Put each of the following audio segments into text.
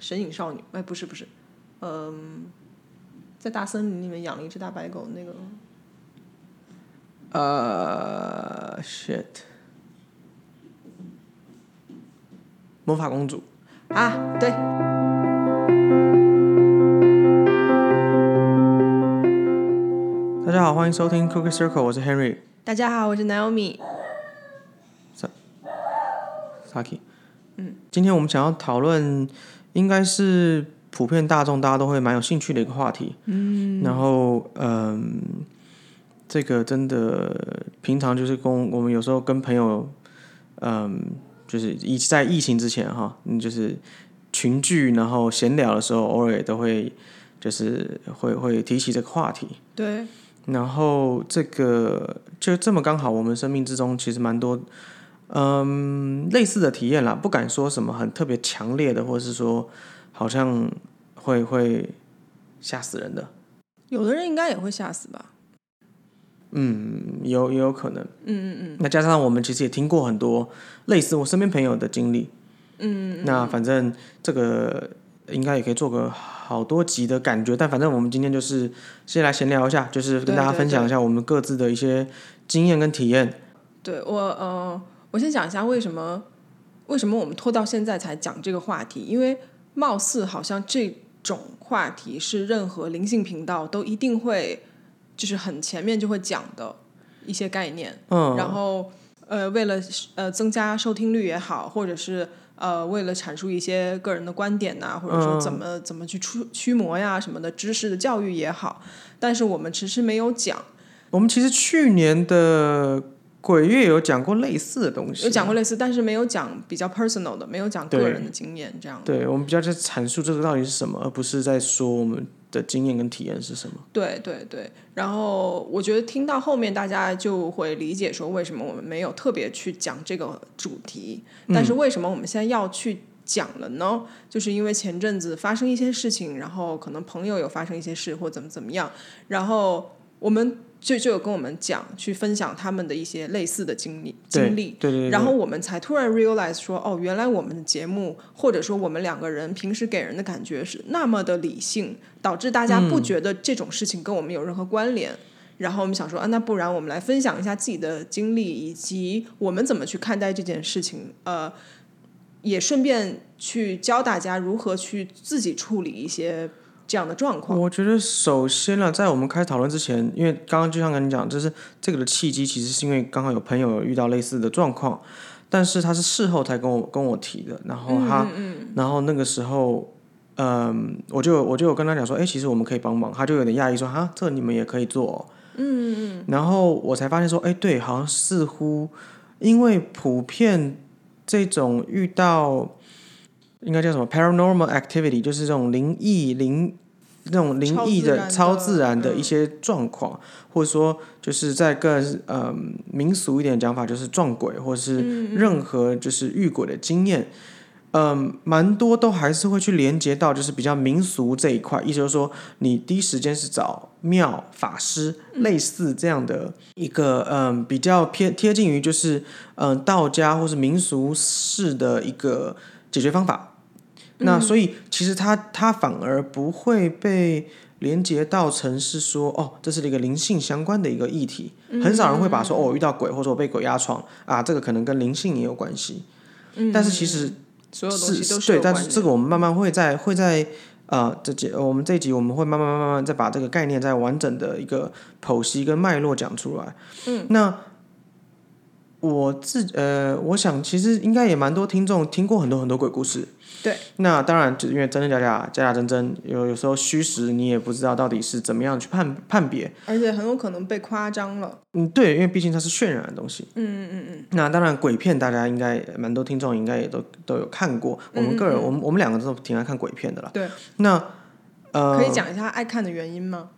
神隐少女，哎，不是不是，嗯、在大森林里面养了一只大白狗，那个呃，shit，魔法公主。啊，对，大家好，欢迎收听 Cookie Circle，我是 Henry 大家好，我是 Naomi。Saki。嗯，今天我们想要讨论，应该是普遍大众大家都会蛮有兴趣的一个话题。嗯，然后嗯，这个真的平常就是跟我们有时候跟朋友，嗯，就是疫在疫情之前哈，嗯，就是群聚然后闲聊的时候，偶尔也都会就是会会提起这个话题。对，然后这个就这么刚好，我们生命之中其实蛮多，嗯，类似的体验啦，不敢说什么很特别强烈的，或者是说好像会会吓死人的，有的人应该也会吓死吧？嗯，有也有可能。嗯嗯嗯，那加上我们其实也听过很多类似我身边朋友的经历，嗯，那反正这个应该也可以做个好多集的感觉，但反正我们今天就是先来闲聊一下，就是跟大家分享一下我们各自的一些经验跟体验。对我呃，我先讲一下为什么为什么我们拖到现在才讲这个话题，因为貌似好像这种话题是任何灵性频道都一定会就是很前面就会讲的一些概念，嗯，然后呃，为了呃增加收听率也好，或者是呃为了阐述一些个人的观点呐、或者说怎么、怎么去驱驱魔呀什么的知识的教育也好，但是我们迟迟没有讲，我们其实去年的鬼月有讲过类似的东西，有讲过类似，但是没有讲比较 personal 的，没有讲个人的经验这样。对，我们比较在阐述这个到底是什么，而不是在说我们的经验跟体验是什么。对对对，然后我觉得听到后面大家就会理解说为什么我们没有特别去讲这个主题，但是为什么我们现在要去讲了呢？就是因为前阵子发生一些事情，然后可能朋友有发生一些事或怎么怎么样，然后我们就就有跟我们讲，去分享他们的一些类似的经历经历，对对对，然后我们才突然 realize 说，哦，原来我们的节目，或者说我们两个人平时给人的感觉是那么的理性，导致大家不觉得这种事情跟我们有任何关联。然后我们想说，啊，那不然我们来分享一下自己的经历，以及我们怎么去看待这件事情。呃，也顺便去教大家如何去自己处理一些这样的状况。我觉得首先呢，在我们开始讨论之前，因为刚刚就像跟你讲，就是这个的契机，其实是因为刚好有朋友有遇到类似的状况，但是他是事后才跟我跟我提的，然后他，然后那个时候，嗯，我就我就有跟他讲说，哎，其实我们可以帮忙，他就有点讶异说，哈，这你们也可以做、哦，嗯嗯，然后我才发现说，哎，对，好像似乎因为普遍这种遇到。应该叫什么？paranormal activity，就是这种灵异灵那种灵异的超超自然的一些状况，或者说就是在更呃民俗一点的讲法，就是撞鬼或者是任何就是遇鬼的经验，嗯，蛮多都还是会去连接到就是比较民俗这一块，意思就是说你第一时间是找庙法师，类似这样的一个嗯比较偏贴近于就是嗯道家或是民俗式的一个解决方法。那所以其实它它反而不会被连接到成是说哦，这是一个灵性相关的一个议题，很少人会把说哦我遇到鬼或者我被鬼压床啊，这个可能跟灵性也有关系。但是其实所有东西都是对，但是这个我们慢慢会在会在呃这节我们这一集我们会慢慢慢慢再把这个概念再完整的一个剖析跟脉络讲出来。嗯，那我自呃，我想其实应该也蛮多听众听过很多很多鬼故事。对，那当然就因为真真假假假假真真，有有时候虚实你也不知道到底是怎么样去判判别。而且很有可能被夸张了。嗯，对，因为毕竟它是渲染的东西。嗯嗯嗯。那当然，鬼片大家应该蛮多听众应该也都都有看过。我们个人，我们我们两个都挺爱看鬼片的啦。对。那呃，可以讲一下爱看的原因吗？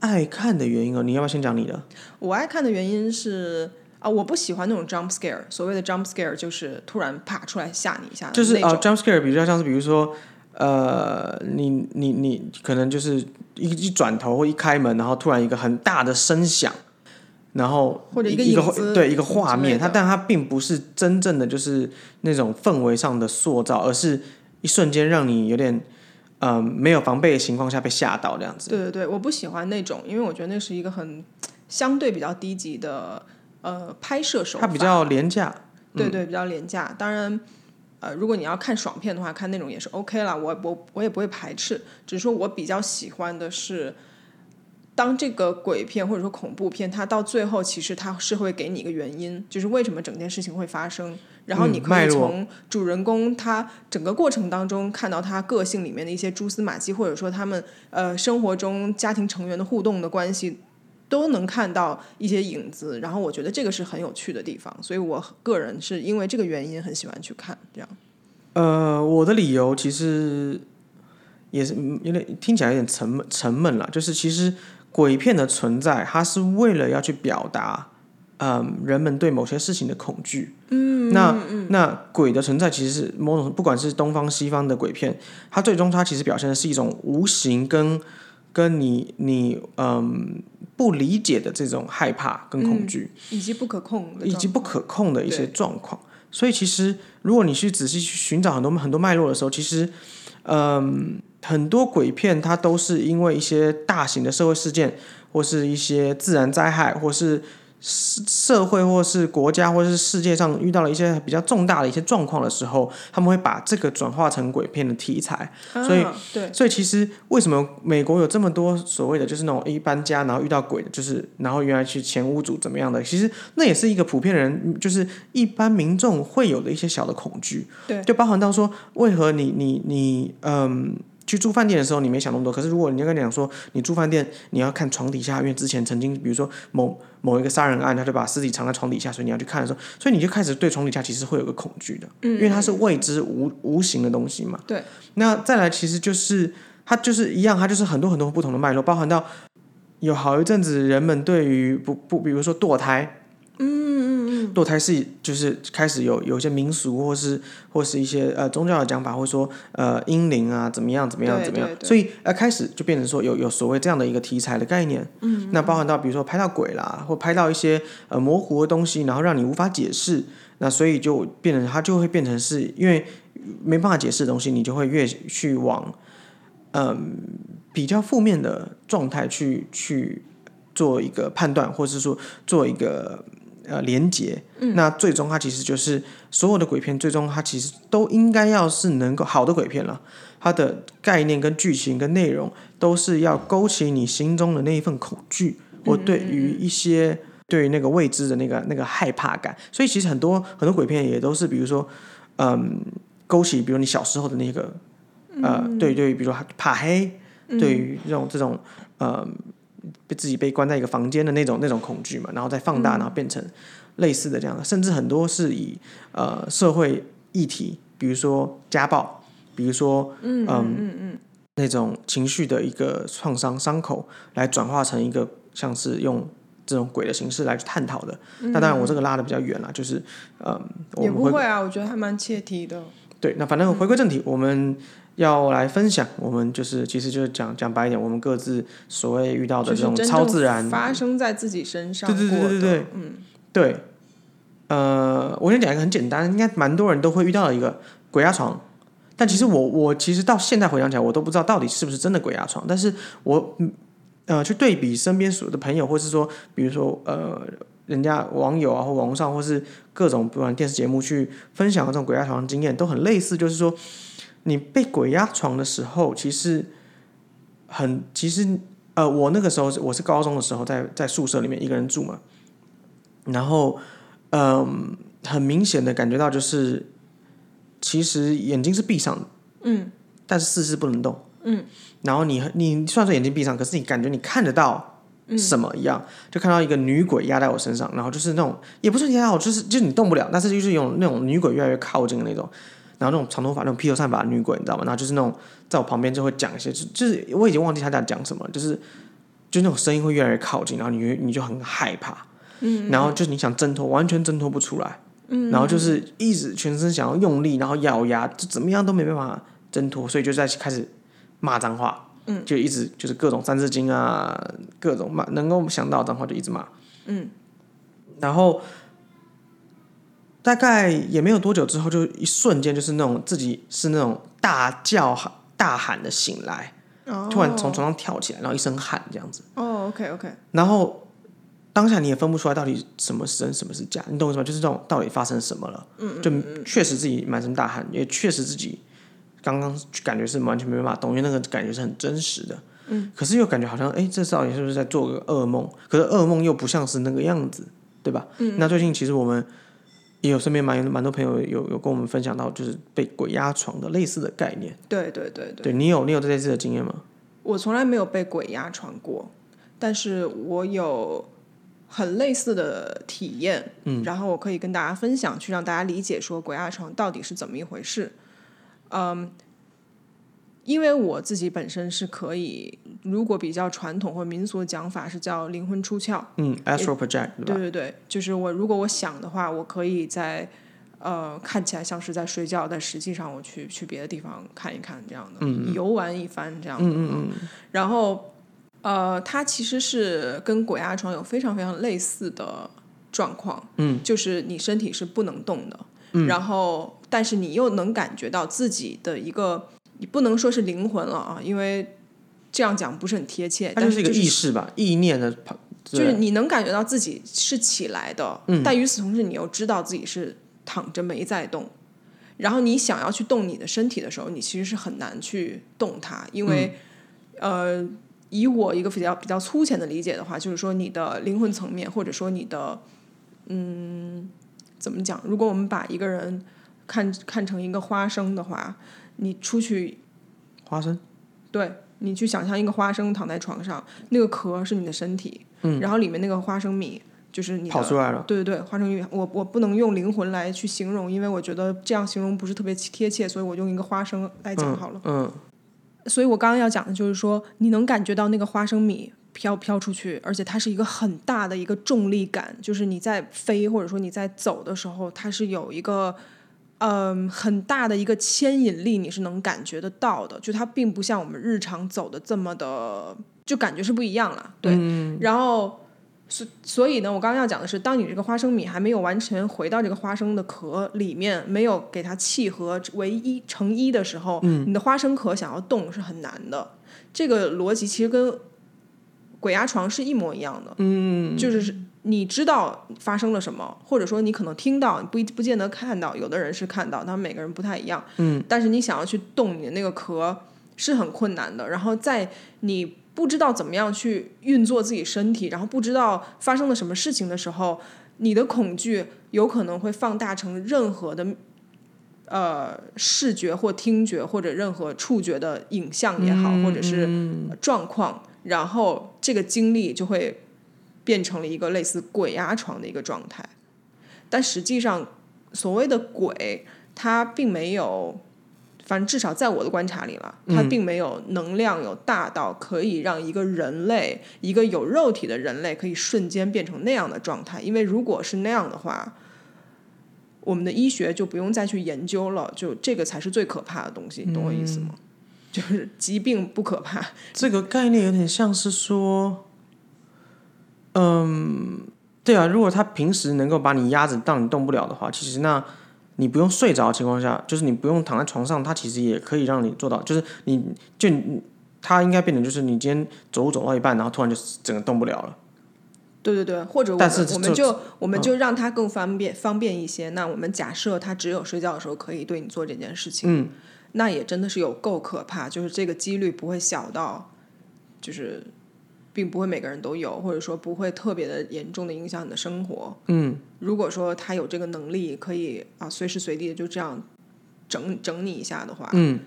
爱看的原因哦，你要不要先讲你的？我爱看的原因是啊，我不喜欢那种 jump scare。所谓的 jump scare 就是突然啪出来吓你一下就是呃。，jump scare 比较像是比如说，呃，你你你可能就是一一转头或一开门，然后突然一个很大的声响，然后或者一个一个对一个画面，它但它并不是真正的就是那种氛围上的塑造，而是一瞬间让你有点呃没有防备的情况下被吓到这样子。对对对，我不喜欢那种，因为我觉得那是一个很相对比较低级的呃拍摄手法，它比较廉价。对对，比较廉价。当然，呃，如果你要看爽片的话，看那种也是 OK 了，我我我也不会排斥。只是说我比较喜欢的是，当这个鬼片或者说恐怖片，它到最后其实它是会给你一个原因，就是为什么整件事情会发生，然后你可以从主人公他整个过程当中看到他个性里面的一些蛛丝马迹，或者说他们呃生活中家庭成员的互动的关系。都能看到一些影子，然后我觉得这个是很有趣的地方，所以我个人是因为这个原因很喜欢去看这样。呃，我的理由其实也是嗯有点听起来有点沉闷沉闷了，就是其实鬼片的存在，它是为了要去表达，嗯，人们对某些事情的恐惧。嗯，那那鬼的存在其实是某种不管是东方西方的鬼片，它最终它其实表现的是一种无形跟跟你你嗯不理解的这种害怕跟恐惧。以及不可控的以及不可控的一些状况。所以其实如果你去仔细去寻找很多很多脉络的时候，其实，嗯，很多鬼片它都是因为一些大型的社会事件，或是一些自然灾害，或是社社会或是国家或是世界上遇到了一些比较重大的一些状况的时候，他们会把这个转化成鬼片的题材。所以啊、对所以其实为什么美国有这么多所谓的就是那种一搬家然后遇到鬼的，就是然后原来去前屋主怎么样的，其实那也是一个普遍人就是一般民众会有的一些小的恐惧，对就包含到说为何你你你嗯。去住饭店的时候，你没想那么多。可是如果你要跟你讲说，你住饭店你要看床底下，因为之前曾经比如说某某一个杀人案，他就把尸体藏在床底下，所以你要去看的时候，所以你就开始对床底下其实会有个恐惧的，因为它是未知无无形的东西嘛。对。那再来，其实就是它就是一样，它就是很多很多不同的脉络，包含到有好一阵子人们对于不不，比如说堕胎。嗯嗯嗯，堕胎是就是开始有有一些民俗或是或是一些呃宗教的讲法，或者说呃阴灵啊怎么样怎么样怎么样。所以呃开始就变成说有有所谓这样的一个题材的概念。嗯，那包含到比如说拍到鬼啦，或拍到一些呃模糊的东西，然后让你无法解释，那所以就变成它就会变成是因为没办法解释的东西，你就会越去往嗯、比较负面的状态去去做一个判断，或是说做一个呃连结。那最终它其实就是所有的鬼片，最终它其实都应该要是能够好的鬼片了。它的概念跟剧情跟内容都是要勾起你心中的那一份恐惧，或对于一些对于那个未知的那个那个害怕感。所以其实很多很多鬼片也都是，比如说，嗯，勾起比如你小时候的那个呃，对对于比如说怕黑，对于这种这种呃被自己被关在一个房间的那种那种恐惧嘛，然后再放大，然后变成类似的这样的，甚至很多是以呃社会议题，比如说家暴，比如说嗯嗯嗯那种情绪的一个创伤伤口，来转化成一个像是用这种鬼的形式来去探讨的。那当然我这个拉的比较远了，就是嗯，我也不会啊，我觉得还蛮切题的。对，那反正回归正题，我们要来分享，我们就是其实就是讲讲白一点，我们各自所谓遇到的这种超自然，发生在自己身上对对对对对嗯，对，呃，我先讲一个很简单，应该蛮多人都会遇到的一个鬼压床。但其实我我其实到现在回想起来，我都不知道到底是不是真的鬼压床。但是我嗯呃去对比身边所有的朋友，或是说比如说呃人家网友啊或网络上或是各种不管电视节目去分享的这种鬼压床的经验，都很类似，就是说你被鬼压床的时候，其实很其实呃我那个时候我是高中的时候在在宿舍里面一个人住嘛，然后嗯、很明显的感觉到就是其实眼睛是闭上的，嗯，但是四肢不能动，嗯，然后你你虽然说眼睛闭上，可是你感觉你看得到什么一样，就看到一个女鬼压在我身上，然后就是那种也不是压我，就是就是你动不了，但是就是有那种女鬼越来越靠近的那种。然后那种长头发、那种披头散发的女鬼，你知道吗？然后就是那种在我旁边就会讲一些，就就是我已经忘记他在讲什么，就是就那种声音会越来越靠近，然后你你就很害怕，嗯，然后就是你想挣脱，完全挣脱不出来，嗯，然后就是一直全身想要用力，然后咬牙，就怎么样都没办法挣脱，所以就在开始骂脏话，嗯，就一直就是各种三字经啊，各种骂能够想到的脏话就一直骂，嗯，然后大概也没有多久之后，就一瞬间就是那种自己是那种大叫喊大喊的醒来，突然从床上跳起来，然后一声喊这样子。哦，OK OK，然后当下你也分不出来到底什么是真，什么是假，你懂我意思吗？就是这种到底发生什么了，嗯，就确实自己满身大汗，也确实自己刚刚感觉是完全没办法动，因为那个感觉是很真实的，嗯，可是又感觉好像，哎，这到底是不是在做个噩梦？可是噩梦又不像是那个样子，对吧？嗯，那最近其实我们也有身边蛮蛮多朋友有有跟我们分享到，就是被鬼压床的类似的概念。对对对对，对你有你有这类似的经验吗？我从来没有被鬼压床过，但是我有很类似的体验，嗯，然后我可以跟大家分享，去让大家理解说鬼压床到底是怎么一回事。嗯，因为我自己本身是可以，如果比较传统或民俗的讲法是叫灵魂出窍，嗯，astral project，对对对，就是我如果我想的话，我可以在呃看起来像是在睡觉，但实际上我去去别的地方看一看这样的，游玩一番这样的，嗯嗯嗯，然后呃，它其实是跟鬼压床有非常非常类似的状况，嗯，就是你身体是不能动的，嗯，然后。但是你又能感觉到自己的一个，你不能说是灵魂了啊，因为这样讲不是很贴切。但是一个意识吧，意念的，就是你能感觉到自己是起来的，但与此同时，你又知道自己是躺着没在动。然后你想要去动你的身体的时候，你其实是很难去动它，因为呃，以我一个比较比较粗浅的理解的话，就是说你的灵魂层面，或者说你的嗯，怎么讲？如果我们把一个人看看成一个花生的话，你出去，花生，对你去想象一个花生躺在床上，那个壳是你的身体，嗯，然后里面那个花生米就是你跑出来了，对对对，花生米，我我不能用灵魂来去形容，因为我觉得这样形容不是特别贴切，所以我用一个花生来讲好了，嗯，所以我刚刚要讲的就是说，你能感觉到那个花生米飘飘出去，而且它是一个很大的一个重力感，就是你在飞或者说你在走的时候，它是有一个。嗯，很大的一个牵引力，你是能感觉得到的。就它并不像我们日常走的这么的，就感觉是不一样了。对，然后所所以呢，我刚刚要讲的是，当你这个花生米还没有完全回到这个花生的壳里面，没有给它契合为一成一的时候，你的花生壳想要动是很难的。这个逻辑其实跟鬼压床是一模一样的。嗯，就是。你知道发生了什么，或者说你可能听到，不不见得看到。有的人是看到，他们每个人不太一样。嗯，但是你想要去动你的那个壳是很困难的。然后在你不知道怎么样去运作自己身体，然后不知道发生了什么事情的时候，你的恐惧有可能会放大成任何的呃视觉或听觉或者任何触觉的影像也好，或者是状况，然后这个经历就会。变成了一个类似鬼压床的一个状态，但实际上，所谓的鬼，它并没有，反正至少在我的观察里了，它并没有能量有大到可以让一个人类，一个有肉体的人类可以瞬间变成那样的状态。因为如果是那样的话，我们的医学就不用再去研究了，就这个才是最可怕的东西，你懂我意思吗？就是疾病不可怕，这个概念有点像是说。嗯，对啊，如果他平时能够把你压着，让你动不了的话，其实那你不用睡着的情况下，就是你不用躺在床上，他其实也可以让你做到，就是你就他应该变成就是你今天走路走到一半，然后突然就整个动不了了。对对对，或者我们我们就我们就让他更方便方便一些。那我们假设他只有睡觉的时候可以对你做这件事情，嗯，那也真的是有够可怕，就是这个几率不会小到，就是。并不会每个人都有，或者说不会特别的严重的影响你的生活。嗯，如果说他有这个能力，可以啊随时随地的就这样整整你一下的话，嗯，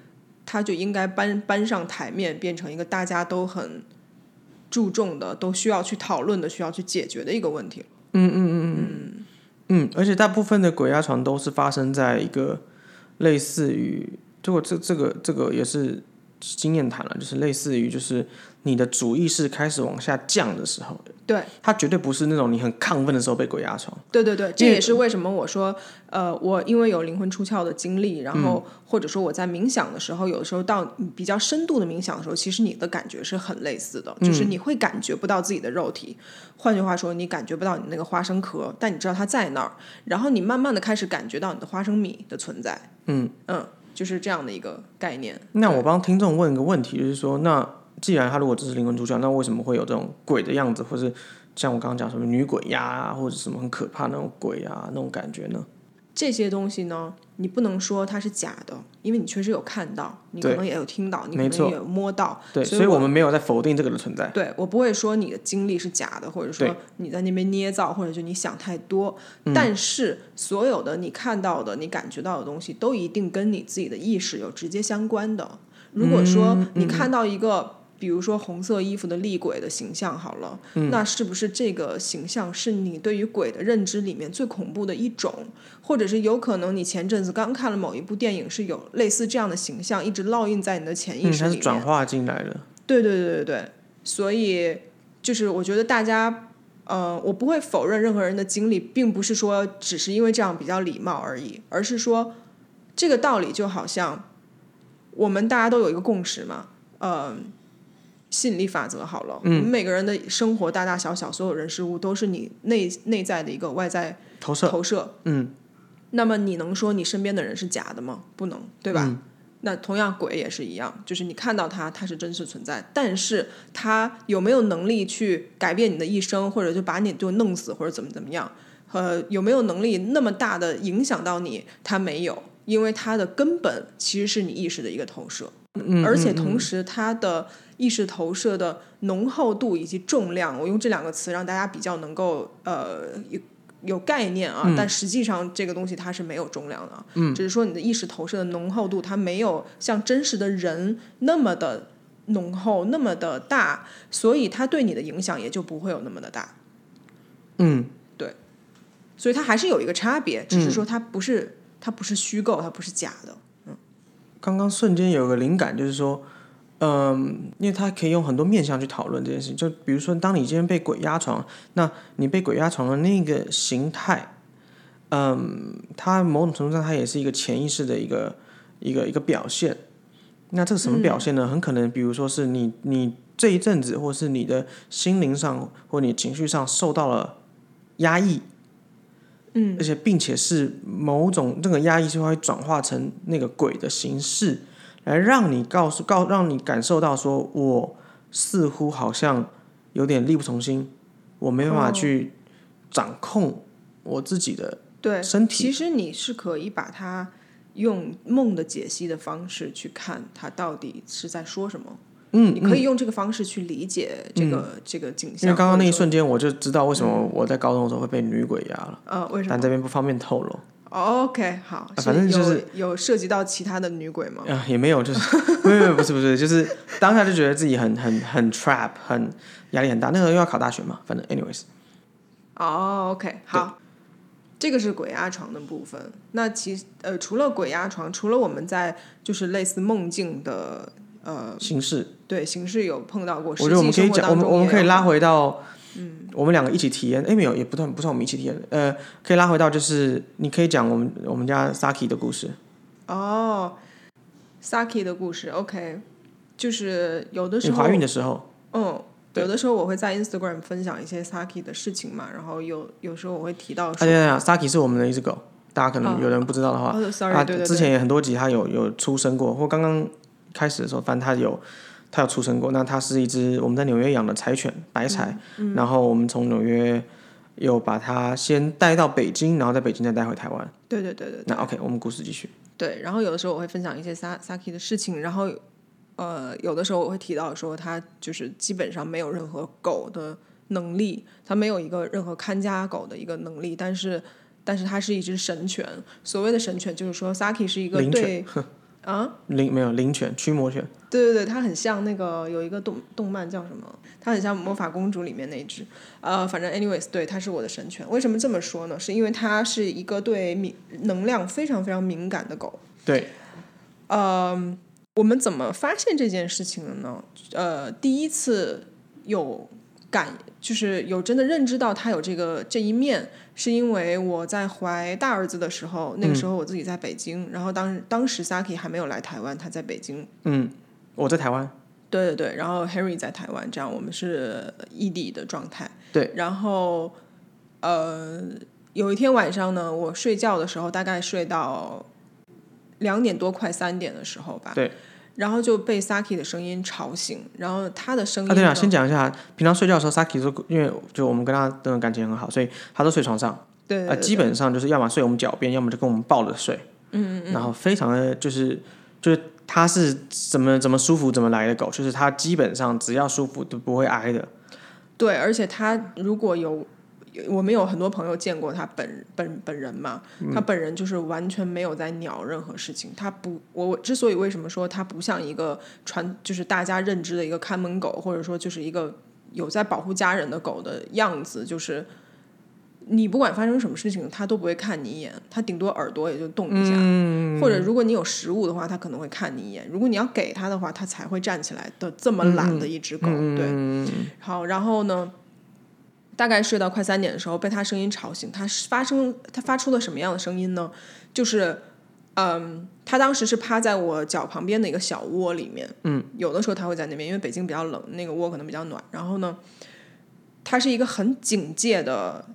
他就应该搬搬上台面，变成一个大家都很注重的、都需要去讨论的、需要去解决的一个问题。嗯嗯嗯嗯嗯，而且大部分的鬼压床都是发生在一个类似于，如果这这个这个也是经验谈了，就是类似于就是。你的主意识开始往下降的时候，对，它绝对不是那种你很亢奋的时候被鬼压床。对对对，这也是为什么我说，呃，我因为有灵魂出窍的经历，然后或者说我在冥想的时候，有的时候到比较深度的冥想的时候，其实你的感觉是很类似的，就是你会感觉不到自己的肉体。换句话说，你感觉不到你那个花生壳，但你知道它在那儿，然后你慢慢的开始感觉到你的花生米的存在。嗯嗯。就是这样的一个概念。那我帮听众问一个问题，就是说，那既然他如果只是灵魂出窍，那为什么会有这种鬼的样子，或是像我刚刚讲什么女鬼呀、啊，或者什么很可怕那种鬼啊那种感觉呢？这些东西呢，你不能说它是假的，因为你确实有看到，你可能也有听到，你可能也有摸到。对，所以我们没有在否定这个的存在。对我不会说你的经历是假的，或者说你在那边捏造，或者就你想太多。嗯但是所有的你看到的、你感觉到的东西，都一定跟你自己的意识有直接相关的。如果说嗯你看到一个，比如说红色衣服的厉鬼的形象，好了，嗯那是不是这个形象是你对于鬼的认知里面最恐怖的一种？或者是有可能你前阵子刚看了某一部电影，是有类似这样的形象一直烙印在你的潜意嗯，识里面。它是转化进来的。对对对对对，所以就是我觉得大家，呃，我不会否认任何人的经历，并不是说只是因为这样比较礼貌而已，而是说这个道理就好像我们大家都有一个共识嘛，呃，吸引力法则好了，我们每个人的生活大大小小，所有人事物都是你内内在的一个外在投射，投射，嗯，那么你能说你身边的人是假的吗？不能，对吧？嗯那同样鬼也是一样，就是你看到他，他是真实存在，但是他有没有能力去改变你的一生，或者就把你就弄死，或者怎么怎么样？呃，有没有能力那么大的影响到你？他没有，因为他的根本其实是你意识的一个投射，嗯而且同时他的意识投射的浓厚度以及重量，我用这两个词让大家比较能够呃有有概念啊，但实际上这个东西它是没有重量的嗯，只是说你的意识投射的浓厚度，它没有像真实的人那么的浓厚，那么的大，所以它对你的影响也就不会有那么的大。嗯，对所以它还是有一个差别，只是说它不是、它不是虚构，它不是假的。嗯。刚刚瞬间有个灵感，就是说，嗯，因为他可以用很多面向去讨论这件事情。就比如说，当你今天被鬼压床，那你被鬼压床的那个形态，嗯，它某种程度上它也是一个潜意识的一个一个一个表现。那这个什么表现呢？很可能，比如说是你你这一阵子，或是你的心灵上或你情绪上受到了压抑，嗯，而且并且是某种这个压抑就会转化成那个鬼的形式，来让你告诉告让你感受到说，我似乎好像有点力不从心，我没办法哦去掌控我自己的对，身体其实你是可以把它用梦的解析的方式去看它到底是在说什么。嗯，你可以用这个方式去理解这个、这个景象。因为刚刚那一瞬间我就知道为什么我在高中的时候会被女鬼压了，呃，为什么但这边不方便透露。？OK，好，啊反正就是有有涉及到其他的女鬼吗？啊，也没有，就是没有，不是不是，就是当下就觉得自己很很很 trap，很压力很大。那个又要考大学嘛，反正 anyways，哦，OK，好，这个是鬼压床的部分。那其呃，除了鬼压床，除了我们在就是类似梦境的呃形式。对形式有碰到过，我觉得我们可以讲，我们我们可以拉回回到，嗯，我们两个一起体验。哎，没有，也不算不算我们一起体验。呃，可以拉回到就是你可以讲我们我们家 Saki 的故事。哦，Saki 的故事，OK，就是有的时候你怀孕的时候，嗯，有的时候我会在 Instagram 分享一些 Saki 的事情嘛，然后有有时候我会提到啊，说，对对对，Saki 是我们的一只狗，大家可能哦有人不知道的话，哦，sorry，啊，对对对，之前也很多集它有有出生过，或刚刚开始的时候，反正它有它有出生过。那它是一只我们在纽约养的柴犬，白柴，嗯然后我们从纽约又把它先带到北京，然后在北京再带回台湾。对对对对对那 OK，我们故事继续。对，然后有的时候我会分享一些 Sa Saki 的事情，然后呃，有的时候我会提到说它就是基本上没有任何狗的能力，它没有一个任何看家狗的一个能力，但是但是它是一只神犬。所谓的神犬，就是说 Saki 是一个对 啊，灵没有灵犬，驱魔犬。对对对，它很像那个有一个动动漫叫什么？它很像魔法公主里面那一只。呃，反正 anyways，对，它是我的神犬。为什么这么说呢？是因为它是一个对敏能量非常非常敏感的狗。对，呃，我们怎么发现这件事情的呢？呃，第一次有感，就是有真的认知到他有这个这一面，是因为我在怀大儿子的时候，那个时候我自己在北京，然后当当时 Saki 还没有来台湾，他在北京。嗯，我在台湾。对对对，然后 Harry 在台湾，这样我们是异地的状态。对，然后呃，有一天晚上呢，我睡觉的时候大概睡到两点多快三点的时候吧，对，然后就被 Saki 的声音吵醒，然后他的声音啊，对啊，先讲一下，平常睡觉的时候，Saki 说，因为就我们跟他的感情很好，所以他都睡床上，呃，对对对基本上就是要么睡我们脚边，要么就跟我们抱着睡，嗯嗯嗯。然后非常的就是就是他是怎么怎么舒服怎么来的狗，就是他基本上只要舒服都不会挨的，对，而且他如果有，我们有很多朋友见过他本本本人嘛，他本人就是完全没有在鸟任何事情。他不，我我之所以为什么说他不像一个传，就是大家认知的一个看门狗，或者说就是一个有在保护家人的狗的样子，就是你不管发生什么事情，他都不会看你一眼，他顶多耳朵也就动一下，或者如果你有食物的话，他可能会看你一眼。如果你要给他的话，他才会站起来的。这么懒的一只狗，对。好，然后呢，大概睡到快三点的时候，被他声音吵醒。他是发生他发出了什么样的声音呢？就是，嗯，他当时是趴在我脚旁边的一个小窝里面。嗯，有的时候他会在那边，因为北京比较冷，那个窝可能比较暖。然后呢，他是一个很警戒的。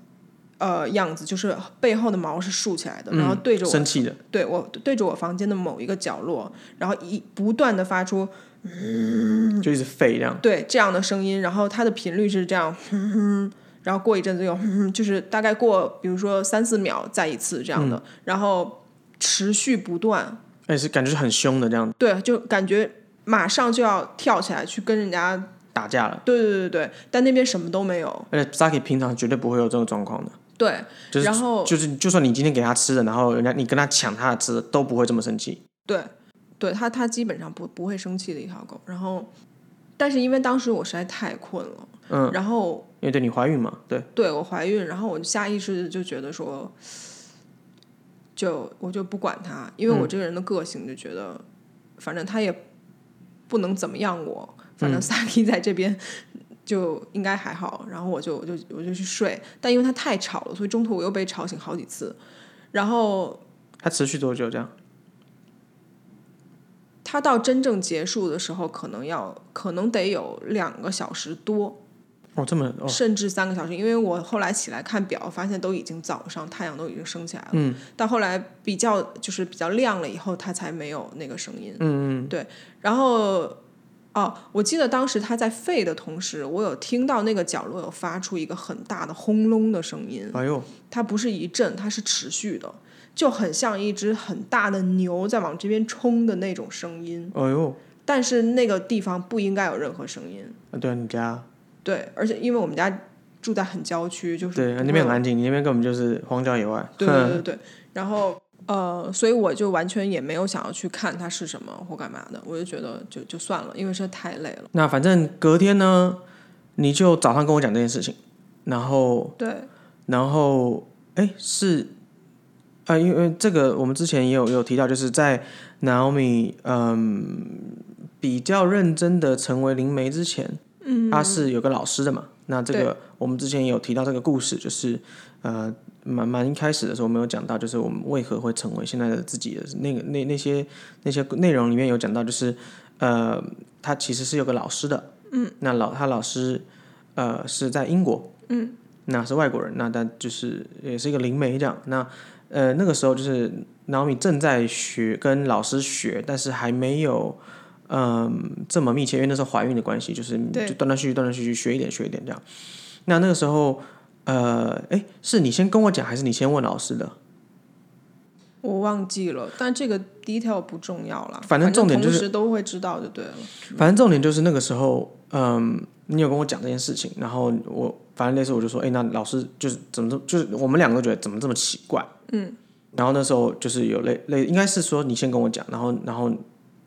呃，样子就是背后的毛是竖起来的，然后对着我生气的，对我对着我房间的某一个角落，然后一不断的发出嗯就一直吠这样，对这样的声音，然后它的频率是这样，哼哼，然后过一阵子又 就是大概过比如说三四秒再一次这样的，然后持续不断，而且是感觉是很凶的这样对，就感觉马上就要跳起来去跟人家，打架了，对对对对，但那边什么都没有，而且 Saki 平常绝对不会有这种状况的，对，就是然后就是就算你今天给他吃的，然后人家你跟他抢他的吃的，都不会这么生气。对，对它它基本上不不会生气的一条狗。然后，但是因为当时我实在太困了，嗯，然后因为对你怀孕嘛，对，对我怀孕，然后我下意识就觉得说，就我就不管他，因为我这个人的个性就觉得，反正他也不能怎么样我，反正 Saki 在这边。就应该还好，然后我就我就我就去睡，但因为他太吵了，所以中途我又被吵醒好几次，然后他持续多久这样？他到真正结束的时候，可能要可能得有两个小时多，哦，这么哦，甚至三个小时。因为我后来起来看表，发现都已经早上，太阳都已经升起来了。嗯，到后来比较就是比较亮了以后，它才没有那个声音。嗯嗯，对。然后哦，我记得当时它在吠的同时，我有听到那个角落有发出一个很大的轰隆的声音。哎呦，它不是一阵，它是持续的，就很像一只很大的牛在往这边冲的那种声音。哎呦，但是那个地方不应该有任何声音。啊，对啊，你家对，而且因为我们家住在很郊区，就是对那边很安静，你那边根本就是荒郊野外。对对对 对，然后呃，所以我就完全也没有想要去看它是什么或干嘛的，我就觉得就就算了，因为实在太累了。那反正隔天呢，你就早上跟我讲这件事情，然后对，然后哎是啊、因为这个我们之前也有有提到，就是在 Naomi 嗯比较认真的成为灵媒之前，嗯，他是有个老师的嘛。那这个我们之前也有提到这个故事，就是呃蛮蛮一开始的时候，我们有讲到，就是我们为何会成为现在的自己的那个那那些那些内容里面有讲到，就是呃他其实是有个老师的，嗯，那老他老师呃是在英国，嗯，那是外国人，那但就是也是一个灵媒这样，那呃那个时候就是 Naomi 正在学跟老师学，但是还没有。嗯，这么密切，因为那时候怀孕的关系，就是对就断断续续、断断续续学一点、学一点这样。那那个时候，呃，哎，是你先跟我讲，还是你先问老师的？我忘记了，但这个 detail 不重要啦，反正重点就是都会知道就对了。反正重点就是那个时候，嗯，你有跟我讲这件事情，然后我反正那时候我就说，哎，那老师就是怎么这，就是我们两个都觉得怎么这么奇怪，嗯。然后那时候就是有类类，应该是说你先跟我讲，然后然后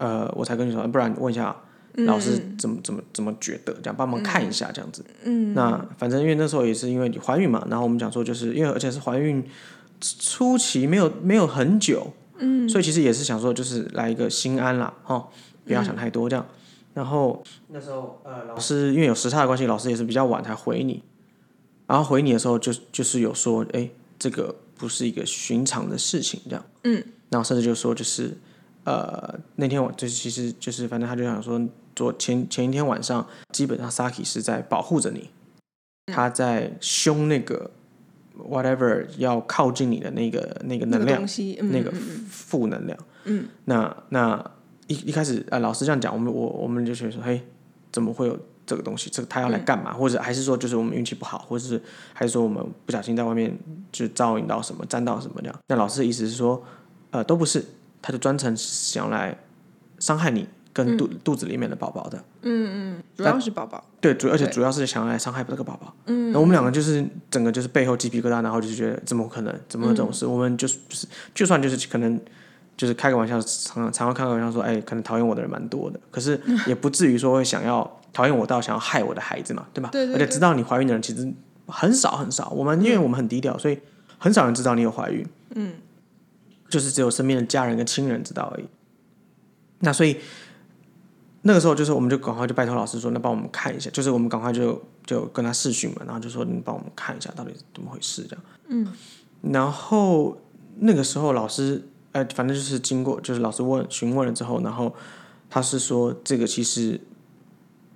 呃，我才跟你说，不然问一下老师怎么怎么怎么觉得，这样帮忙看一下这样子。嗯。那反正因为那时候也是因为你怀孕嘛，然后我们讲说就是因为而且是怀孕初期没有没有很久，嗯，所以其实也是想说就是来一个心安啦，哈，不要想太多这样。然后那时候呃，老师因为有时差的关系，老师也是比较晚才回你，然后回你的时候就就是有说，哎，这个不是一个寻常的事情这样，嗯，然后甚至就说就是呃那天晚就是其实就是反正他就想说，昨前前一天晚上基本上 Saki 是在保护着你，他在凶那个 whatever 要靠近你的那个那个能量，那个负能量。嗯，那那一一开始呃，老师这样讲，我们我我们就觉得说，嘿，怎么会有这个东西？这个他要来干嘛？或者还是说就是我们运气不好，或者是还是说我们不小心在外面就招引到什么，沾到什么这样？那老师的意思是说，呃，都不是，他就专程想来伤害你跟肚、肚子里面的宝宝的。嗯嗯主要是宝宝，对，主而且主要是想要来伤害这个宝宝。嗯，那我们两个就是整个就是背后鸡皮疙瘩，然后就是觉得怎么可能？怎么这种事？我们就是就是就算就是可能就是开个玩笑，常常常开个玩笑说，哎，可能讨厌我的人蛮多的，可是也不至于说会想要讨厌我到想要害我的孩子嘛，对吧？对对而且知道你怀孕的人其实很少很少，我们因为我们很低调，所以很少人知道你有怀孕。嗯，就是只有身边的家人跟亲人知道而已。那所以那个时候就是我们就赶快就拜托老师说，那帮我们看一下，就是我们赶快就就跟他视讯嘛，然后就说你帮我们看一下到底是怎么回事这样。嗯，然后那个时候老师呃，反正就是经过就是老师问询问了之后，然后他是说这个其实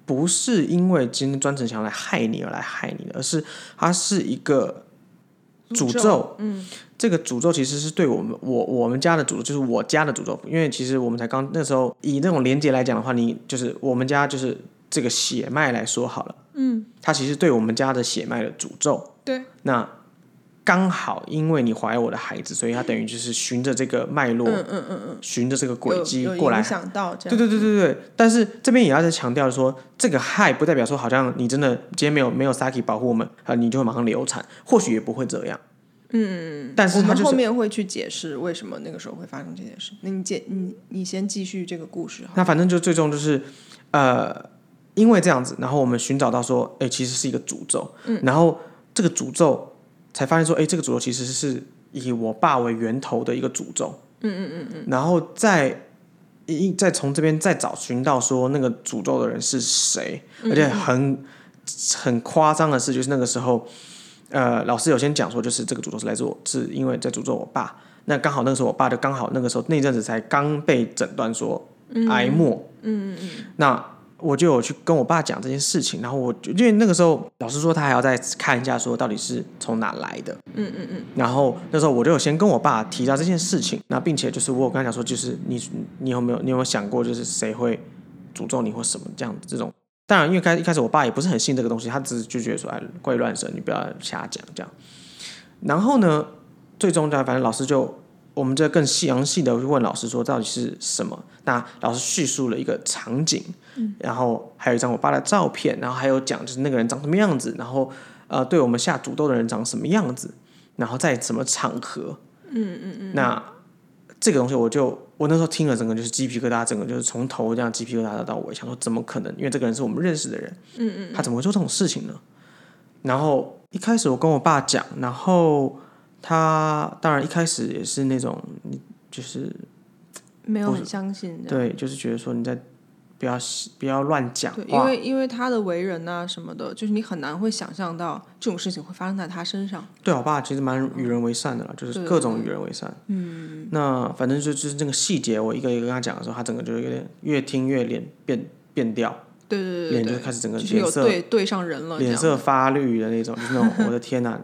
不是因为今天专程想要来害你而来害你的，而是它是一个诅咒。嗯，这个诅咒其实是对我们我我们家的诅咒，就是我家的诅咒。因为其实我们才刚那时候以那种连接来讲的话，你就是我们家就是这个血脉来说好了。嗯，它其实对我们家的血脉的诅咒。对，那刚好因为你怀我的孩子，所以他等于就是循着这个脉络，嗯嗯嗯嗯，循着这个轨迹过来影响到这对样，对对对对，但是这边也要再强调说，这个害不代表说好像你真的今天没有没有 Saki 保护我们，啊，你就会马上流产，或许也不会这样。嗯，但是我们后他就是面会去解释为什么那个时候会发生这件事。那你解你你先继续这个故事哈。那反正就最终就是，呃，因为这样子，然后我们寻找到说，哎，其实是一个诅咒，嗯，然后这个诅咒才发现说，哎，这个诅咒其实是以我爸为源头的一个诅咒，嗯嗯嗯嗯，然后再一再从这边再找寻到说那个诅咒的人是谁，而且很很夸张的事，就是那个时候，呃，老师有先讲说，就是这个诅咒是来自我，是因为在诅咒我爸。那刚好那个时候，我爸就刚好那个时候那阵子才刚被诊断说癌末，嗯嗯嗯，那我就有去跟我爸讲这件事情，然后我就因为那个时候老师说他还要再看一下，说到底是从哪来的，嗯嗯嗯，然后那时候我就有先跟我爸提到这件事情，那并且就是我有跟他讲说，就是你你有没有你有没有想过，就是谁会诅咒你或什么这样子这种。当然，因为开一开始我爸也不是很信这个东西，他只是就觉得说，哎，怪乱神，你不要瞎讲这样。然后呢，最终呢，反正老师就我们这更详细的问老师说到底是什么。那老师叙述了一个场景，嗯然后还有一张我爸的照片，然后还有讲就是那个人长什么样子，然后呃对我们下诅咒的人长什么样子，然后在什么场合。嗯嗯嗯。那这个东西我就我那时候听了整个就是鸡皮疙瘩，整个就是从头这样鸡皮疙瘩到尾，想说怎么可能？因为这个人是我们认识的人，嗯嗯，他怎么会做这种事情呢？然后一开始我跟我爸讲，然后他当然一开始也是那种，就是没有很相信。对，就是觉得说你在不要不要乱讲对，因，为因为他的为人啊什么的，就是你很难会想象到这种事情会发生在他身上。对我爸其实蛮与人为善的啦，就是各种与人为善。嗯，那反正就就是那个细节，我一个一个跟他讲的时候，他整个就有点越听越脸变变掉，对对对脸对脸，就开始整个脸色对对上人了，脸色发绿的那种，就是那种我的天呐，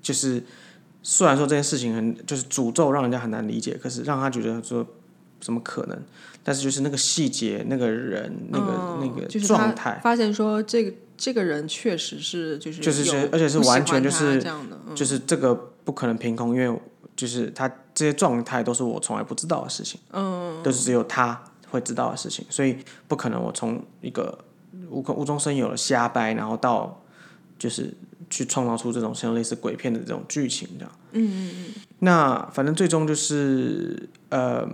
就是虽然说这件事情很就是诅咒让人家很难理解，可是让他觉得说怎么可能？但是就是那个细节、那个人、那个、嗯那个就是他状态，发现说这个这个人确实是就是就是是而且是完全就是这样的，嗯。就是这个不可能凭空，因为就是他这些状态都是我从来不知道的事情，嗯，都是只有他会知道的事情，所以不可能我从一个无可无中生有的瞎掰，然后到就是去创造出这种像类似鬼片的这种剧情这样，嗯嗯嗯。那反正最终就是呃，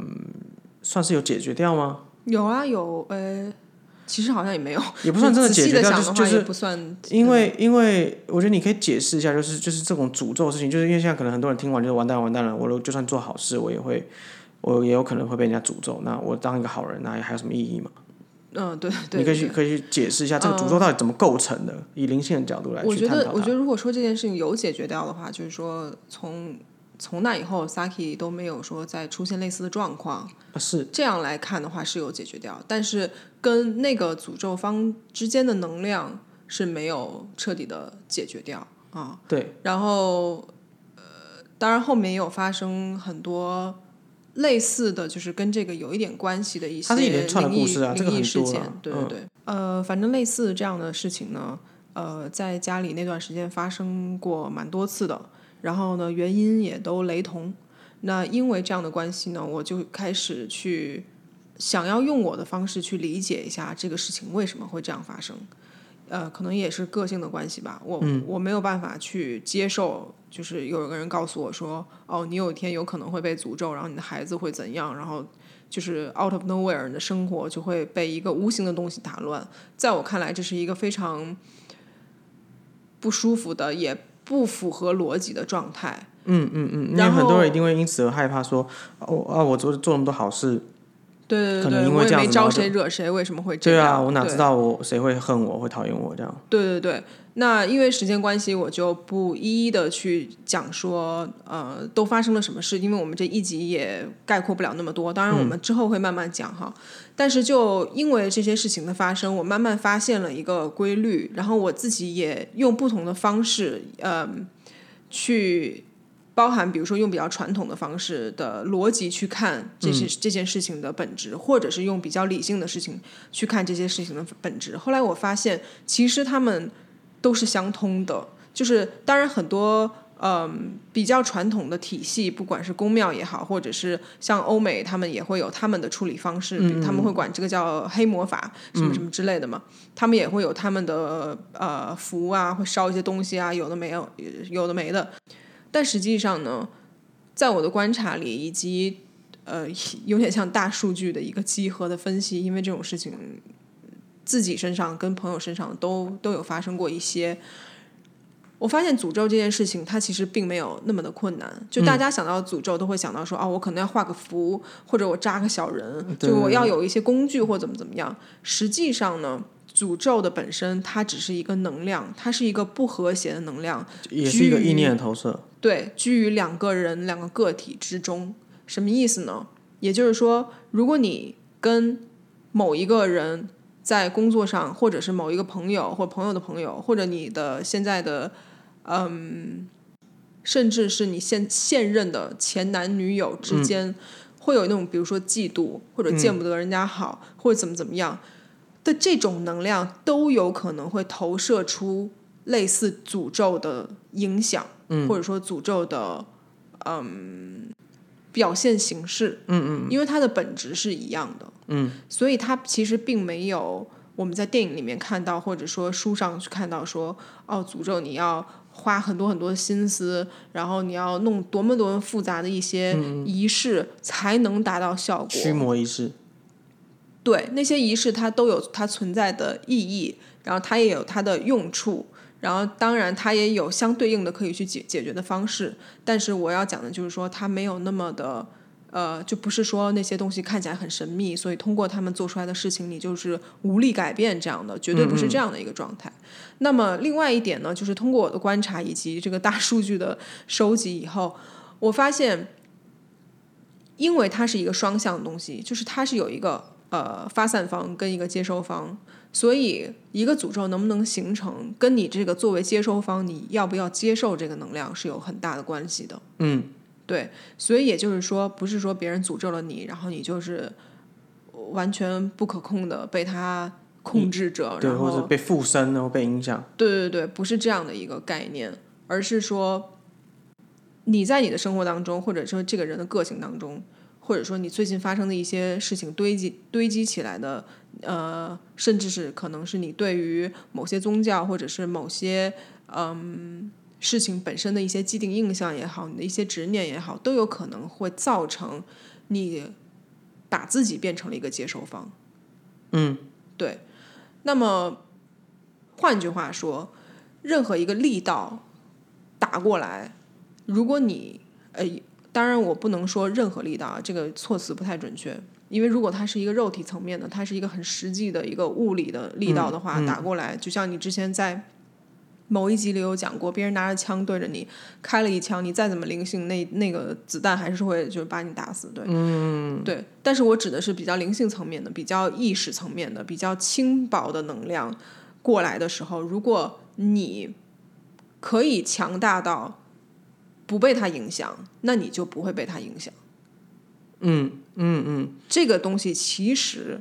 算是有解决掉吗？有啊有呃，其实好像也没有，也不算真的解决掉，就是就是不算，因为因为我觉得你可以解释一下，就是就是这种诅咒的事情，就是因为现在可能很多人听完就是完蛋完蛋了，我就算做好事，我也会我也有可能会被人家诅咒。那我当一个好人，那还有什么意义吗？嗯对对，你可以去可以去解释一下这个诅咒到底怎么构成的，以灵性的角度来我觉得，去探讨它。我觉得如果说这件事情有解决掉的话，就是说从从那以后，Saki 都没有说再出现类似的状况。啊是这样来看的话是有解决掉，但是跟那个诅咒方之间的能量是没有彻底的解决掉啊。对，然后呃当然后面也有发生很多类似的就是跟这个有一点关系的一些它是一连串的灵异故事啊这个灵异事件很多对对对。呃，反正类似这样的事情呢，呃，在家里那段时间发生过蛮多次的，然后呢，原因也都雷同。那因为这样的关系呢，我就开始去想要用我的方式去理解一下这个事情为什么会这样发生。呃，可能也是个性的关系吧，我、我没有办法去接受，就是有一个人告诉我说，哦，你有一天有可能会被诅咒，然后你的孩子会怎样，然后就是 out of nowhere，你的生活就会被一个无形的东西打乱。在我看来，这是一个非常不舒服的，也不符合逻辑的状态。嗯嗯嗯，因为然后很多人一定会因此而害怕说，哦啊，我做做那么多好事，对对对对，可能因为我也没招谁惹谁，为什么会这样对？啊，我哪知道我谁会恨我，会讨厌我这样？对对对，那因为时间关系，我就不一一的去讲说，呃，都发生了什么事，因为我们这一集也概括不了那么多。当然，我们之后会慢慢讲哈。但是就因为这些事情的发生，我慢慢发现了一个规律，然后我自己也用不同的方式，嗯、去。包含比如说用比较传统的方式的逻辑去看这些、这件事情的本质，或者是用比较理性的事情去看这些事情的本质。后来我发现，其实他们都是相通的，就是当然很多嗯比较传统的体系，不管是宫庙也好，或者是像欧美，他们也会有他们的处理方式，比他们会管这个叫黑魔法什么什么之类的嘛，他们也会有他们的呃符啊，会烧一些东西啊，有的没有，有的没的。但实际上呢，在我的观察里，以及呃有点像大数据的一个集合的分析，因为这种事情自己身上跟朋友身上都都有发生过一些。我发现诅咒这件事情，它其实并没有那么的困难。就大家想到诅咒，都会想到说，哦，我可能要画个符，或者我扎个小人，就我要有一些工具或怎么怎么样。实际上呢，诅咒的本身它只是一个能量，它是一个不和谐的能量，也是一个意念投射。对，居于两个人、两个个体之中，什么意思呢？也就是说，如果你跟某一个人在工作上，或者是某一个朋友或朋友的朋友，或者你的现在的，嗯，甚至是你现现任的前男女友之间，会有那种比如说嫉妒，或者见不得人家好，或者怎么怎么样的这种能量，都有可能会投射出类似诅咒的影响。或者说诅咒的嗯表现形式，嗯嗯，因为它的本质是一样的，嗯，所以它其实并没有我们在电影里面看到，或者说书上去看到说，哦，诅咒你要花很多很多的心思，然后你要弄多么多么复杂的一些仪式才能达到效果，驱魔仪式，对，那些仪式它都有它存在的意义，然后它也有它的用处，然后当然它也有相对应的可以去解解决的方式。但是我要讲的就是说，它没有那么的，呃，就不是说那些东西看起来很神秘，所以通过他们做出来的事情，你就是无力改变这样的，绝对不是这样的一个状态。那么另外一点呢，就是通过我的观察以及这个大数据的收集以后，我发现，因为它是一个双向的东西，就是它是有一个呃发散方跟一个接收方，所以一个诅咒能不能形成，跟你这个作为接收方，你要不要接受这个能量是有很大的关系的。嗯，对，所以也就是说，不是说别人诅咒了你，然后你就是完全不可控的被他控制着，对，然后或者被附身，然后被影响。对对对，不是这样的一个概念，而是说你在你的生活当中，或者说这个人的个性当中，或者说你最近发生的一些事情堆积堆积起来的，呃，甚至是可能是你对于某些宗教或者是某些嗯事情本身的一些既定印象也好，你的一些执念也好，都有可能会造成你把自己变成了一个接收方。嗯，对。那么换句话说，任何一个力道打过来，如果你呃，当然我不能说任何力道啊，这个措辞不太准确，因为如果它是一个肉体层面的，它是一个很实际的一个物理的力道的话，打过来，就像你之前在。某一集里有讲过，别人拿着枪对着你开了一枪，你再怎么灵性，那那个子弹还是会就是把你打死，对，嗯，对。但是我指的是比较灵性层面的、比较意识层面的、比较轻薄的能量过来的时候，如果你可以强大到不被它影响，那你就不会被它影响。嗯嗯嗯，这个东西其实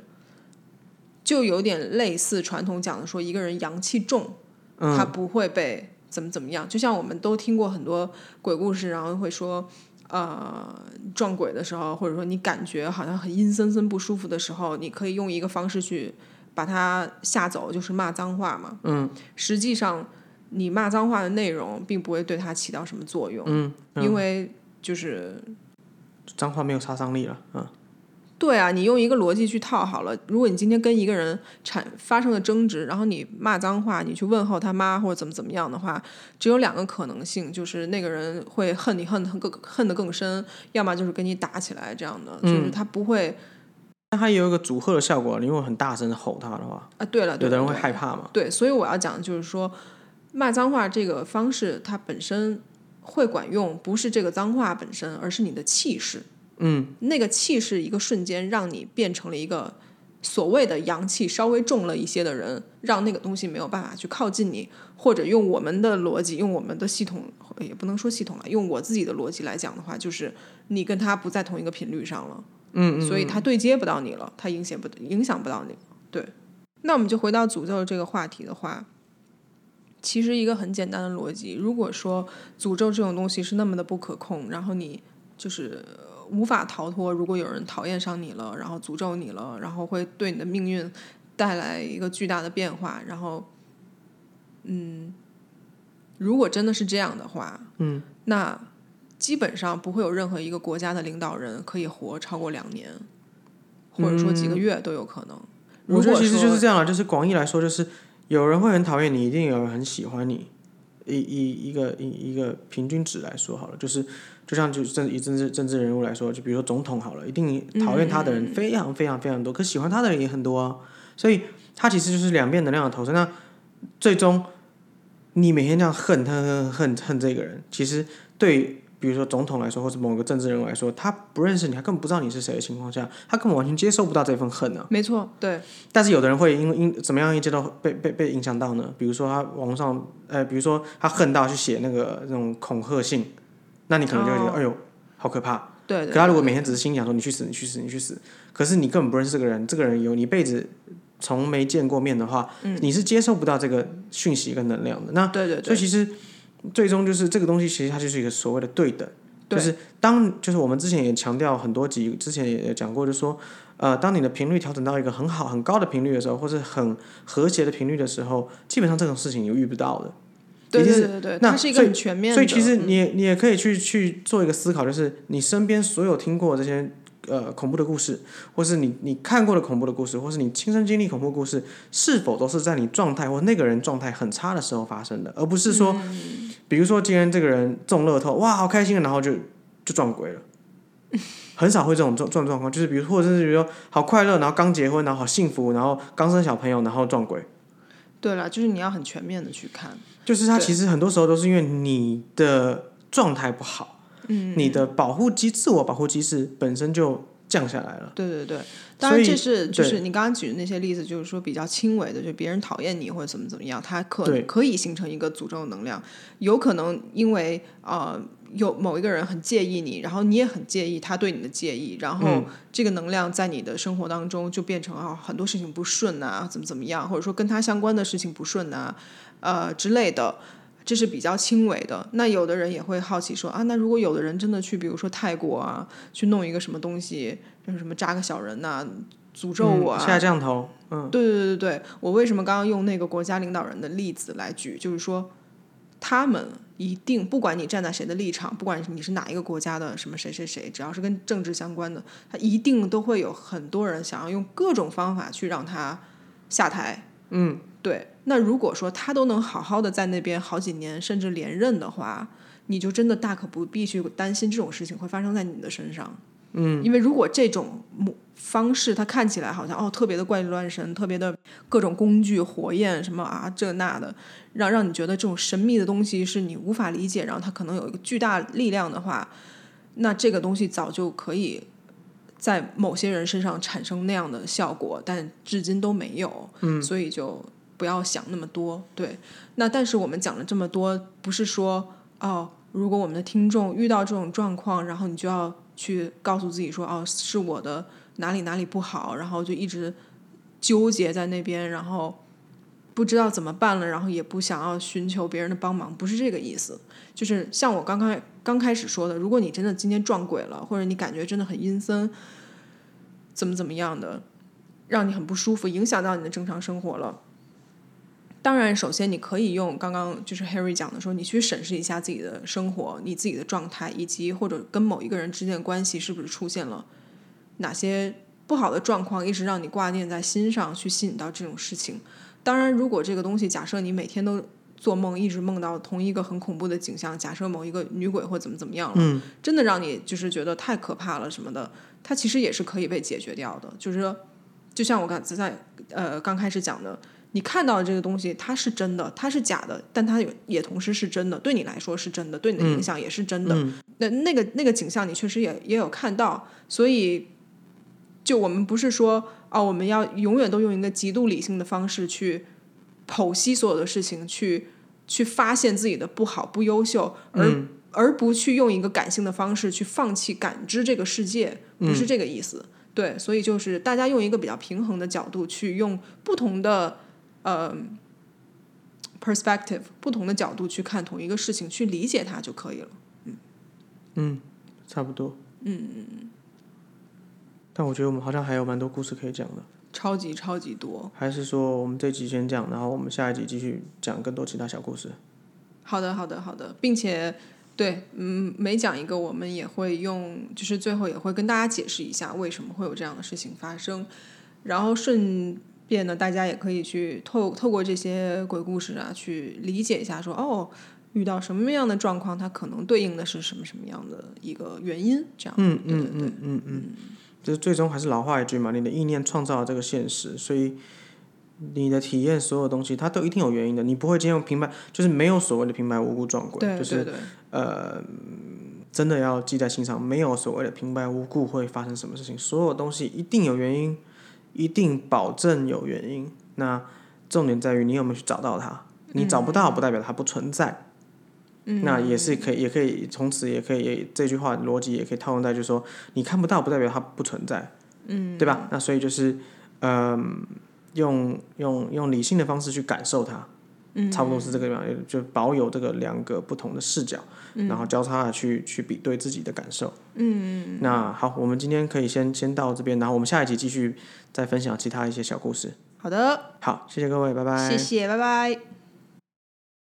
就有点类似传统讲的说，一个人阳气重，嗯他不会被怎么怎么样。就像我们都听过很多鬼故事，然后会说，呃，撞鬼的时候，或者说你感觉好像很阴森森不舒服的时候，你可以用一个方式去把他吓走，就是骂脏话嘛。嗯，实际上你骂脏话的内容并不会对他起到什么作用，嗯，因为就是脏话没有杀伤力了，嗯对啊，你用一个逻辑去套好了。如果你今天跟一个人产发生了争执，然后你骂脏话，你去问候他妈或者怎么怎么样的话，只有两个可能性，就是那个人会恨你恨得更恨得更深，要么就是跟你打起来这样的，就是他不会但它也有一个阻吓的效果，你如果很大声的吼他的话，啊。对了，对有的人会害怕嘛。对，所以我要讲的就是说，骂脏话这个方式它本身会管用，不是这个脏话本身，而是你的气势。嗯，那个气势一个瞬间让你变成了一个所谓的阳气稍微重了一些的人，让那个东西没有办法去靠近你，或者用我们的逻辑，用我们的系统，也不能说系统了，用我自己的逻辑来讲的话，就是你跟他不在同一个频率上了。嗯嗯，所以他对接不到你了，他影响不影响不到你。对，那我们就回到诅咒这个话题的话，其实一个很简单的逻辑，如果说诅咒这种东西是那么的不可控，然后你就是呃无法逃脱，如果有人讨厌上你了，然后诅咒你了，然后会对你的命运带来一个巨大的变化，然后，嗯，如果真的是这样的话，嗯，那基本上不会有任何一个国家的领导人可以活超过两年，或者说几个月都有可能。如果我觉得其实就是这样了，就是广义来说，就是有人会很讨厌你，一定有人很喜欢你。一一一个一一个平均值来说好了，就是就像就政以政治政治人物来说，就比如说总统好了，一定讨厌他的人非常非常非常多，可喜欢他的人也很多啊。所以他其实就是两面能量的投射。那最终你每天这样恨恨恨恨恨这个人，其实对比如说总统来说，或者某个政治人物来说，他不认识你，他根本不知道你是谁的情况下，他根本完全接受不到这份恨啊。没错，对，但是有的人会因为因怎么样一接到被被被影响到呢？比如说他网上呃，比如说他恨到去写那个那种恐吓信，那你可能就会觉得、哦哎呦好可怕。对对。可他如果每天只是心想说你去死你去死你去死，可是你根本不认识这个人，这个人有你一辈子从没见过面的话，你是接受不到这个讯息跟能量的。那对对对，所以其实最终就是这个东西，其实它就是一个所谓的对等，对就是当就是我们之前也强调很多集，之前也讲过，就是说，呃，当你的频率调整到一个很好很高的频率的时候，或是很和谐的频率的时候，基本上这种事情你遇不到的。对对对对，那它是一个很全面的。所以其实嗯你也你也可以去去做一个思考，就是你身边所有听过这些呃恐怖的故事，或是你你看过的恐怖的故事，或是你亲身经历恐怖故事，是否都是在你状态或那个人状态很差的时候发生的，而不是说，嗯比如说今天这个人中乐透，哇，好开心，然后就就撞鬼了。很少会这种状状状况，就是比如或者是比如说好快乐，然后刚结婚，然后好幸福，然后刚生小朋友，然后撞鬼，对了，就是你要很全面的去看。就是他其实很多时候都是因为你的状态不好，嗯，你的保护机自我保护机制本身就降下来了。对对对，当然这是就是你刚刚举的那些例子，就是说比较轻微的，就别人讨厌你或者怎么怎么样，它可对。可以形成一个诅咒能量，有可能因为呃有某一个人很介意你，然后你也很介意他对你的介意，然后嗯。这个能量在你的生活当中就变成啊很多事情不顺呐、怎么怎么样，或者说跟他相关的事情不顺呐、呃之类的。这是比较轻微的，那有的人也会好奇说啊，那如果有的人真的去，比如说泰国啊，去弄一个什么东西，就是什么扎个小人呐、诅咒我啊，嗯下降头，嗯，对对对对对，我为什么刚刚用那个国家领导人的例子来举，就是说，他们一定不管你站在谁的立场，不管你是哪一个国家的什么谁谁谁，只要是跟政治相关的，他一定都会有很多人想要用各种方法去让他下台。嗯，对。那如果说他都能好好的在那边好几年，甚至连任的话，你就真的大可不必去担心这种事情会发生在你的身上。嗯，因为如果这种模方式，它看起来好像哦特别的怪力乱神，特别的各种工具、火焰什么啊这那的，让让你觉得这种神秘的东西是你无法理解，然后它可能有一个巨大力量的话，那这个东西早就可以在某些人身上产生那样的效果，但至今都没有。嗯，所以就不要想那么多。对，那但是我们讲了这么多，不是说哦。如果我们的听众遇到这种状况，然后你就要去告诉自己说，哦，是我的哪里哪里不好，然后就一直纠结在那边，然后不知道怎么办了，然后也不想要寻求别人的帮忙，不是这个意思。就是像我刚刚刚开始说的，如果你真的今天撞鬼了，或者你感觉真的很阴森，怎么怎么样的，让你很不舒服，影响到你的正常生活了。当然，首先你可以用刚刚就是 Harry 讲的说，你去审视一下自己的生活，你自己的状态，以及或者跟某一个人之间的关系是不是出现了哪些不好的状况，一直让你挂念在心上，去吸引到这种事情。当然，如果这个东西假设你每天都做梦，一直梦到同一个很恐怖的景象，假设某一个女鬼或怎么怎么样了，真的让你就是觉得太可怕了什么的，它其实也是可以被解决掉的。就是说，就像我刚才在呃刚开始讲的。你看到的这个东西，它是真的，它是假的，但它也同时是真的。对你来说是真的，对你的影响也是真的。那那个那个景象，你确实也也有看到。所以，就我们不是说哦，我们要永远都用一个极度理性的方式去剖析所有的事情，去去发现自己的不好、不优秀，而而不去用一个感性的方式去放弃感知这个世界，不是这个意思。对，所以就是大家用一个比较平衡的角度去用不同的。呃，perspective 不同的角度去看同一个事情，去理解它就可以了。嗯嗯，差不多。嗯嗯嗯。但我觉得我们好像还有蛮多故事可以讲的。超级超级多。还是说我们这集先讲，然后我们下一集继续讲更多其他小故事。好的好的好的，并且对，嗯，每讲一个，我们也会用，就是最后也会跟大家解释一下为什么会有这样的事情发生，然后顺。变得，大家也可以去透透过这些鬼故事啊，去理解一下，说哦，遇到什么样的状况，它可能对应的是什么什么样的一个原因，这样。嗯嗯嗯嗯嗯，就是最终还是老话一句嘛，你的意念创造了这个现实，所以你的体验所有东西，它都一定有原因的，你不会今天用平白，就是没有所谓的平白无故撞鬼，就是呃，真的要记在心上，没有所谓的平白无故会发生什么事情，所有东西一定有原因。一定保证有原因。那重点在于你有没有去找到它。你找不到不代表它不存在。那也是可以，也可以从此也可以这句话逻辑也可以套用在，就是说你看不到不代表它不存在。嗯。对吧？那所以就是嗯，用用用理性的方式去感受它。嗯。差不多是这个样，就保有这个两个不同的视角，然后交叉的去去比对自己的感受。嗯。那好，我们今天可以先先到这边，然后我们下一集继续。再分享其他一些小故事。好的，好，谢谢各位，拜拜。谢谢，拜拜。